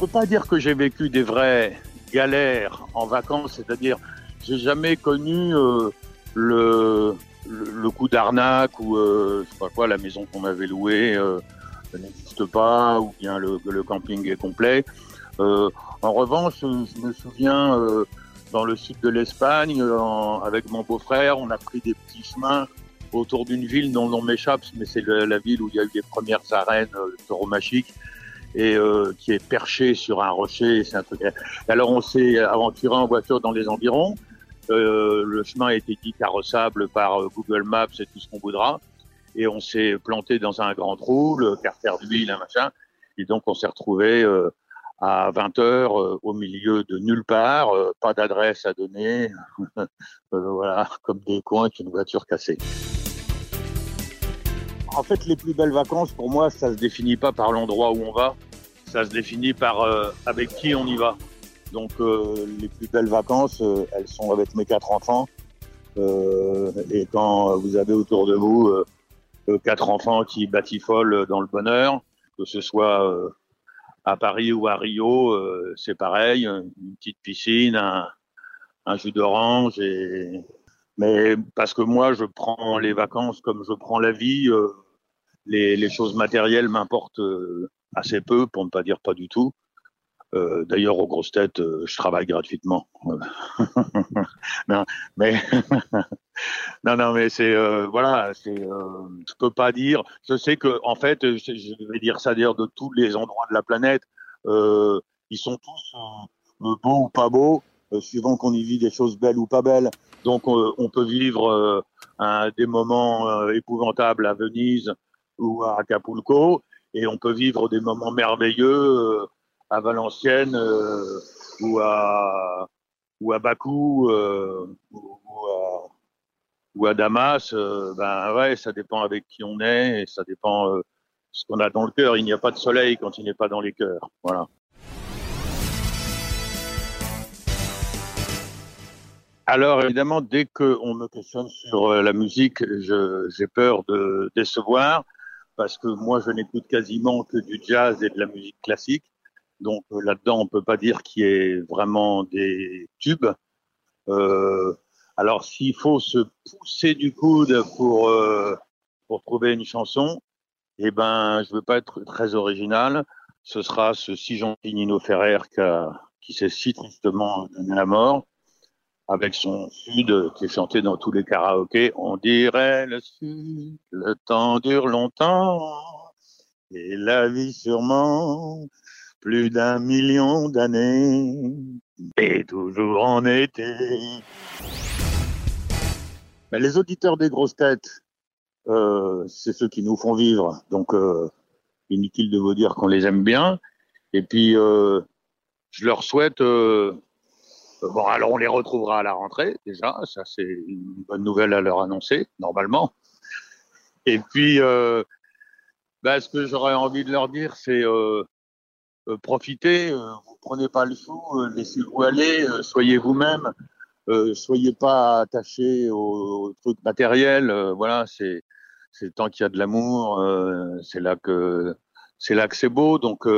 peux pas dire que j'ai vécu des vraies galères en vacances, c'est-à-dire j'ai jamais connu euh, le, le, coup d'arnaque ou euh, je sais pas quoi, la maison qu'on m'avait louée euh, n'existe pas ou bien le, le camping est complet. Euh, en revanche, je me souviens euh, dans le sud de l'Espagne, avec mon beau-frère, on a pris des petits chemins autour d'une ville dont l'on m'échappe, mais c'est la ville où il y a eu les premières arènes euh, tauromachiques et euh, qui est perchée sur un rocher. C'est un truc. Alors on s'est aventuré en voiture dans les environs. Euh, le chemin a été dit carrossable par euh, Google Maps et tout ce qu'on voudra. Et on s'est planté dans un grand trou, le carter d'huile, un machin. Et donc on s'est retrouvé euh, à 20 heures euh, au milieu de nulle part, euh, pas d'adresse à donner, voilà, comme des coins avec une voiture cassée. En fait, les plus belles vacances, pour moi, ça se définit pas par l'endroit où on va, ça se définit par euh, avec qui on y va. Donc, euh, les plus belles vacances, euh, elles sont avec mes quatre enfants. Et quand vous avez autour de vous quatre enfants qui batifolent dans le bonheur, que ce soit à Paris ou à Rio, c'est pareil, une petite piscine, un, jus d'orange mais parce que moi je prends les vacances comme je prends la vie, les, choses matérielles m'importent assez peu, pour ne pas dire pas du tout. Euh, D'ailleurs, aux grosses têtes, euh, je travaille gratuitement. non, mais non, non, mais c'est euh, voilà, c'est je peux pas dire. Je sais que en fait, je, vais dire ça d'ailleurs de tous les endroits de la planète, ils sont tous beaux ou pas beaux, suivant qu'on y vit des choses belles ou pas belles. Donc, on peut vivre des moments épouvantables à Venise ou à Acapulco, et on peut vivre des moments merveilleux euh, à Valenciennes euh, ou à ou à Bakou euh, ou, à, Damas. ben ouais, ça dépend avec qui on est et ça dépend ce qu'on a dans le cœur. Il n'y a pas de soleil quand il n'est pas dans les cœurs. Voilà. Alors évidemment, dès qu'on me questionne sur la musique, j'ai peur de décevoir parce que moi, je n'écoute quasiment que du jazz et de la musique classique. Donc euh, là-dedans, on peut pas dire qu'il y ait vraiment des tubes. Euh, alors s'il faut se pousser du coude pour euh, pour trouver une chanson, eh ben, je veux pas être très original. Ce sera ce si gentil Nino Ferrer qui, qui s'est si tristement donné la mort avec son Sud qui est chanté dans tous les karaokés. On dirait le Sud, le temps dure longtemps et la vie sûrement plus d'un million d'années et toujours en été. Mais les auditeurs des grosses têtes, euh, c'est ceux qui nous font vivre. Donc, euh, inutile de vous dire qu'on les aime bien. Et puis, euh, je leur souhaite. Bon, alors on les retrouvera à la rentrée déjà. Ça, c'est une bonne nouvelle à leur annoncer normalement. Et puis, euh, bah, ce que j'aurais envie de leur dire, c'est euh, euh, profitez. euh, vous prenez pas le sou, euh, laissez-vous aller, soyez vous-même. Soyez pas attachés aux, trucs matériels. voilà, c'est c'est tant qu'il y a de l'amour, c'est là que c'est là que c'est beau. Donc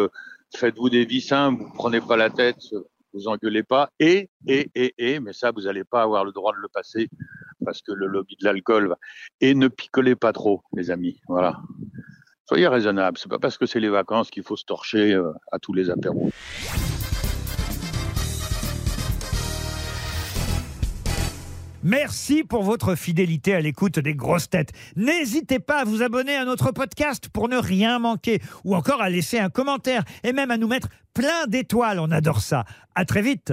faites-vous des vies simples, vous prenez pas la tête, vous engueulez pas. Et et et et, mais ça vous allez pas avoir le droit de le passer parce que le lobby de l'alcool. va- Et ne picolez pas trop, les amis. Voilà. Soyez raisonnables. C'est pas parce que c'est les vacances qu'il faut se torcher euh, à tous les apéros. Merci pour votre fidélité à l'écoute des grosses têtes. N'hésitez pas à vous abonner à notre podcast pour ne rien manquer ou encore à laisser un commentaire et même à nous mettre plein d'étoiles. On adore ça. À très vite.